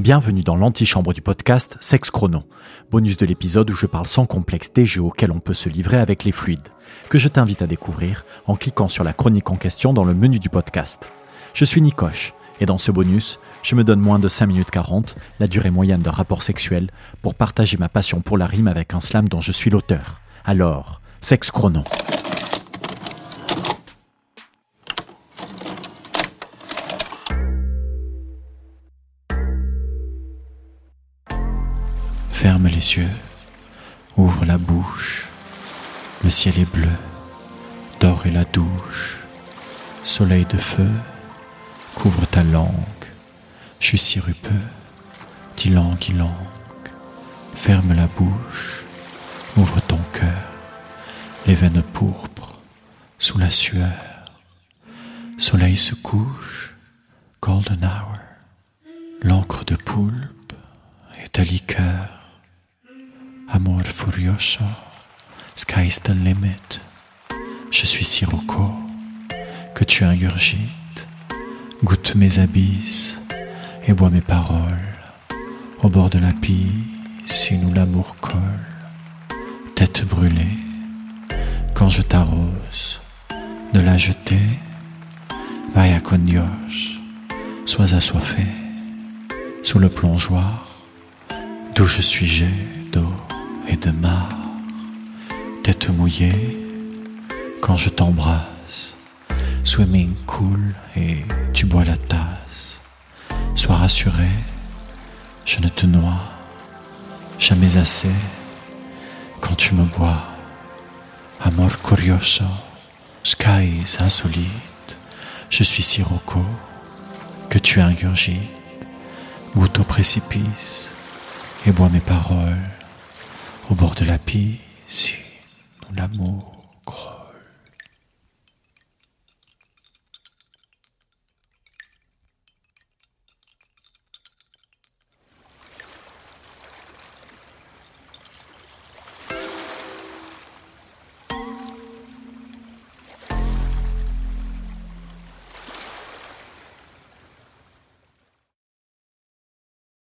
Bienvenue dans l'antichambre du podcast Sex Chrono, bonus de l'épisode où je parle sans complexe des jeux auxquels on peut se livrer avec les fluides, que je t'invite à découvrir en cliquant sur la chronique en question dans le menu du podcast. Je suis Nicoche, et dans ce bonus, je me donne moins de 5 minutes 40, la durée moyenne d'un rapport sexuel, pour partager ma passion pour la rime avec un slam dont je suis l'auteur. Alors, Sex Chrono. Ferme les yeux, ouvre la bouche, le ciel est bleu, d'or est la douche, soleil de feu, couvre ta langue, je suis sirupeux, dis langue, langue, ferme la bouche, ouvre ton cœur, les veines pourpres, sous la sueur, soleil se couche, golden hour, l'encre de poulpe et ta liqueur, Amor furioso, sky's the limit. Je suis Sirocco, que tu ingurgites. Goûte mes abysses et bois mes paroles. Au bord de la piscine où l'amour colle. Tête brûlée, quand je t'arrose, de la jeter. Vaya con Dios, sois assoiffé, sous le plongeoir, d'où je suis jet d'eau et de marre, tête mouillée quand je t'embrasse, swimming cool et tu bois la tasse. Sois rassuré, je ne te noie jamais assez quand tu me bois. Amor curioso, skies insolite, je suis sirocco que tu ingurgites, goûte au précipice et bois mes paroles au bord de la piscine l'amour croît.